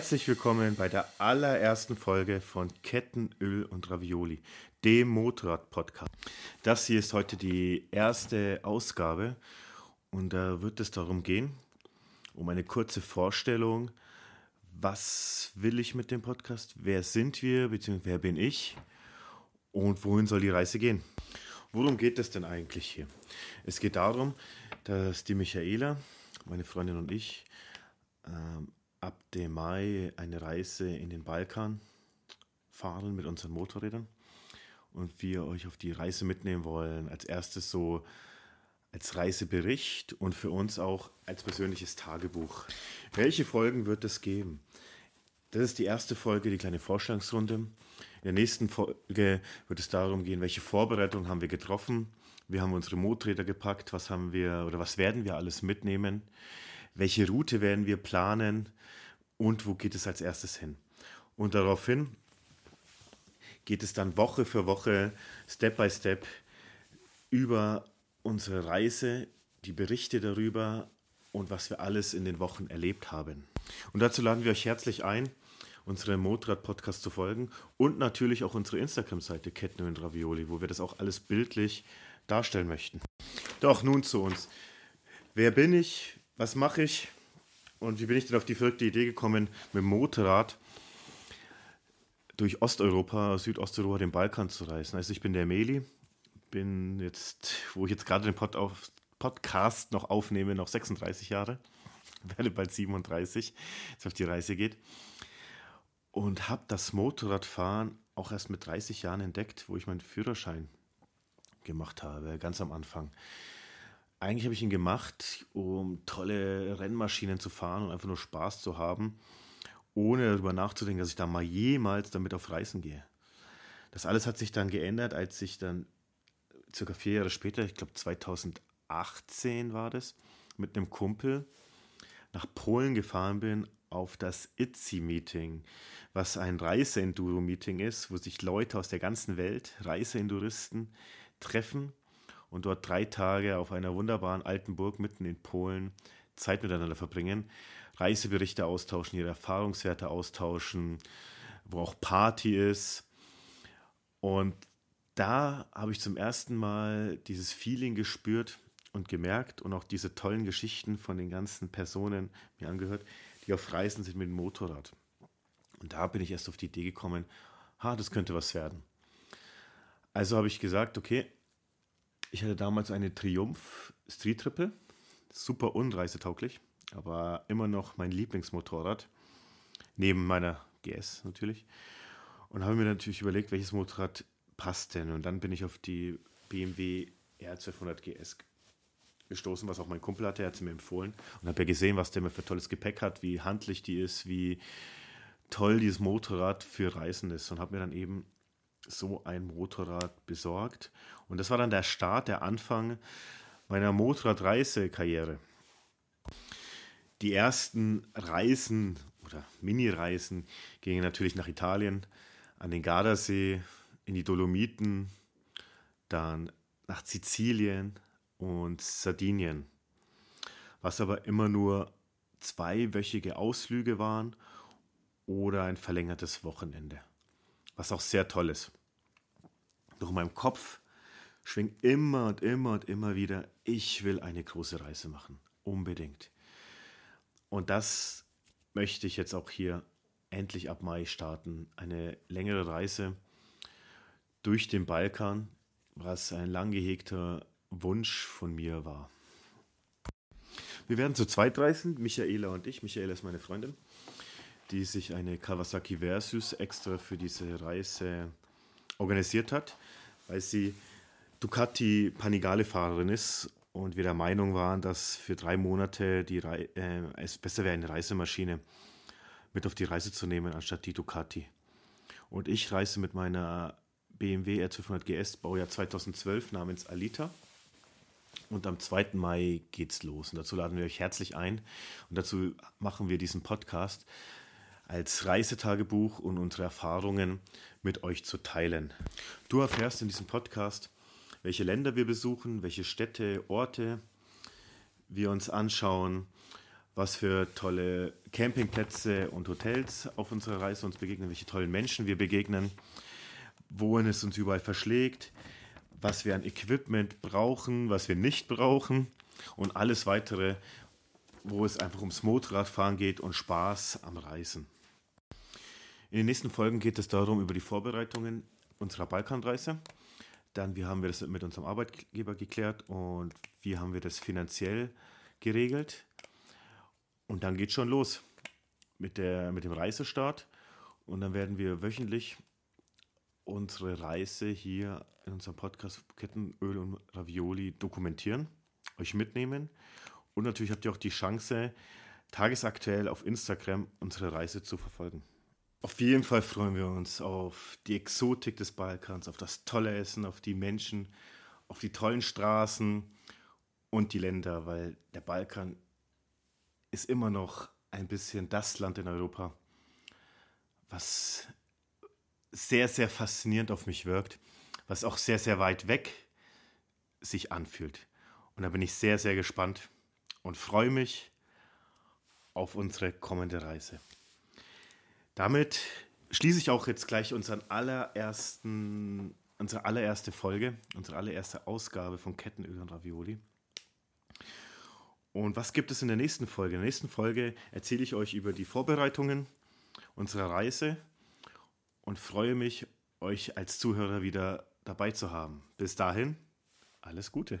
Herzlich willkommen bei der allerersten Folge von Ketten, Öl und Ravioli, dem Motorrad-Podcast. Das hier ist heute die erste Ausgabe und da wird es darum gehen, um eine kurze Vorstellung, was will ich mit dem Podcast, wer sind wir, beziehungsweise wer bin ich und wohin soll die Reise gehen. Worum geht es denn eigentlich hier? Es geht darum, dass die Michaela, meine Freundin und ich, ähm, ab dem Mai eine Reise in den Balkan fahren mit unseren Motorrädern und wir euch auf die Reise mitnehmen wollen. Als erstes so als Reisebericht und für uns auch als persönliches Tagebuch. Welche Folgen wird es geben? Das ist die erste Folge, die kleine Vorstellungsrunde. In der nächsten Folge wird es darum gehen, welche Vorbereitungen haben wir getroffen. Wir haben unsere Motorräder gepackt, was haben wir oder was werden wir alles mitnehmen? Welche Route werden wir planen? und wo geht es als erstes hin. Und daraufhin geht es dann Woche für Woche, Step by Step über unsere Reise, die Berichte darüber und was wir alles in den Wochen erlebt haben. Und dazu laden wir euch herzlich ein, unserem Motorrad-Podcast zu folgen und natürlich auch unsere Instagram-Seite Ketten und Ravioli, wo wir das auch alles bildlich darstellen möchten. Doch nun zu uns. Wer bin ich? Was mache ich? Und wie bin ich denn auf die verrückte Idee gekommen, mit dem Motorrad durch Osteuropa, Südosteuropa, den Balkan zu reisen? Also ich bin der Meli, bin jetzt, wo ich jetzt gerade den Pod auf, Podcast noch aufnehme, noch 36 Jahre, werde bald 37, jetzt auf die Reise geht. Und habe das Motorradfahren auch erst mit 30 Jahren entdeckt, wo ich meinen Führerschein gemacht habe, ganz am Anfang. Eigentlich habe ich ihn gemacht, um tolle Rennmaschinen zu fahren und einfach nur Spaß zu haben, ohne darüber nachzudenken, dass ich da mal jemals damit auf Reisen gehe. Das alles hat sich dann geändert, als ich dann circa vier Jahre später, ich glaube 2018 war das, mit einem Kumpel nach Polen gefahren bin auf das ITZI-Meeting, was ein Reise-Enduro-Meeting ist, wo sich Leute aus der ganzen Welt, Reise-Enduristen, treffen und dort drei Tage auf einer wunderbaren alten Burg mitten in Polen Zeit miteinander verbringen, Reiseberichte austauschen, ihre Erfahrungswerte austauschen, wo auch Party ist. Und da habe ich zum ersten Mal dieses Feeling gespürt und gemerkt und auch diese tollen Geschichten von den ganzen Personen mir angehört, die auf Reisen sind mit dem Motorrad. Und da bin ich erst auf die Idee gekommen, ha, das könnte was werden. Also habe ich gesagt, okay, ich hatte damals eine Triumph Street Triple, super unreisetauglich, aber immer noch mein Lieblingsmotorrad, neben meiner GS natürlich. Und habe mir natürlich überlegt, welches Motorrad passt denn. Und dann bin ich auf die BMW R1200 GS gestoßen, was auch mein Kumpel hatte, er hat sie mir empfohlen. Und habe ja gesehen, was der mir für tolles Gepäck hat, wie handlich die ist, wie toll dieses Motorrad für Reisen ist. Und habe mir dann eben so ein Motorrad besorgt. Und das war dann der Start, der Anfang meiner Motorradreisekarriere. Die ersten Reisen oder Mini-Reisen gingen natürlich nach Italien, an den Gardasee, in die Dolomiten, dann nach Sizilien und Sardinien. Was aber immer nur zweiwöchige Ausflüge waren oder ein verlängertes Wochenende was auch sehr toll ist. Doch in meinem Kopf schwingt immer und immer und immer wieder, ich will eine große Reise machen. Unbedingt. Und das möchte ich jetzt auch hier endlich ab Mai starten. Eine längere Reise durch den Balkan, was ein lang gehegter Wunsch von mir war. Wir werden zu zweit reisen, Michaela und ich. Michaela ist meine Freundin die sich eine Kawasaki Versus extra für diese Reise organisiert hat, weil sie Ducati Panigale-Fahrerin ist und wir der Meinung waren, dass für drei Monate die Re äh, es besser wäre, eine Reisemaschine mit auf die Reise zu nehmen, anstatt die Ducati. Und ich reise mit meiner BMW R1200 GS Baujahr 2012 namens Alita. Und am 2. Mai geht's los. Und dazu laden wir euch herzlich ein. Und dazu machen wir diesen Podcast, als Reisetagebuch und unsere Erfahrungen mit euch zu teilen. Du erfährst in diesem Podcast, welche Länder wir besuchen, welche Städte, Orte wir uns anschauen, was für tolle Campingplätze und Hotels auf unserer Reise uns begegnen, welche tollen Menschen wir begegnen, wohin es uns überall verschlägt, was wir an Equipment brauchen, was wir nicht brauchen und alles weitere, wo es einfach ums Motorradfahren geht und Spaß am Reisen. In den nächsten Folgen geht es darum, über die Vorbereitungen unserer Balkanreise. Dann, wie haben wir das mit unserem Arbeitgeber geklärt und wie haben wir das finanziell geregelt. Und dann geht schon los mit, der, mit dem Reisestart. Und dann werden wir wöchentlich unsere Reise hier in unserem Podcast Kettenöl und Ravioli dokumentieren, euch mitnehmen. Und natürlich habt ihr auch die Chance, tagesaktuell auf Instagram unsere Reise zu verfolgen. Auf jeden Fall freuen wir uns auf die Exotik des Balkans, auf das tolle Essen, auf die Menschen, auf die tollen Straßen und die Länder, weil der Balkan ist immer noch ein bisschen das Land in Europa, was sehr, sehr faszinierend auf mich wirkt, was auch sehr, sehr weit weg sich anfühlt. Und da bin ich sehr, sehr gespannt und freue mich auf unsere kommende Reise. Damit schließe ich auch jetzt gleich unseren allerersten, unsere allererste Folge, unsere allererste Ausgabe von Kettenöl und Ravioli. Und was gibt es in der nächsten Folge? In der nächsten Folge erzähle ich euch über die Vorbereitungen unserer Reise und freue mich, euch als Zuhörer wieder dabei zu haben. Bis dahin, alles Gute.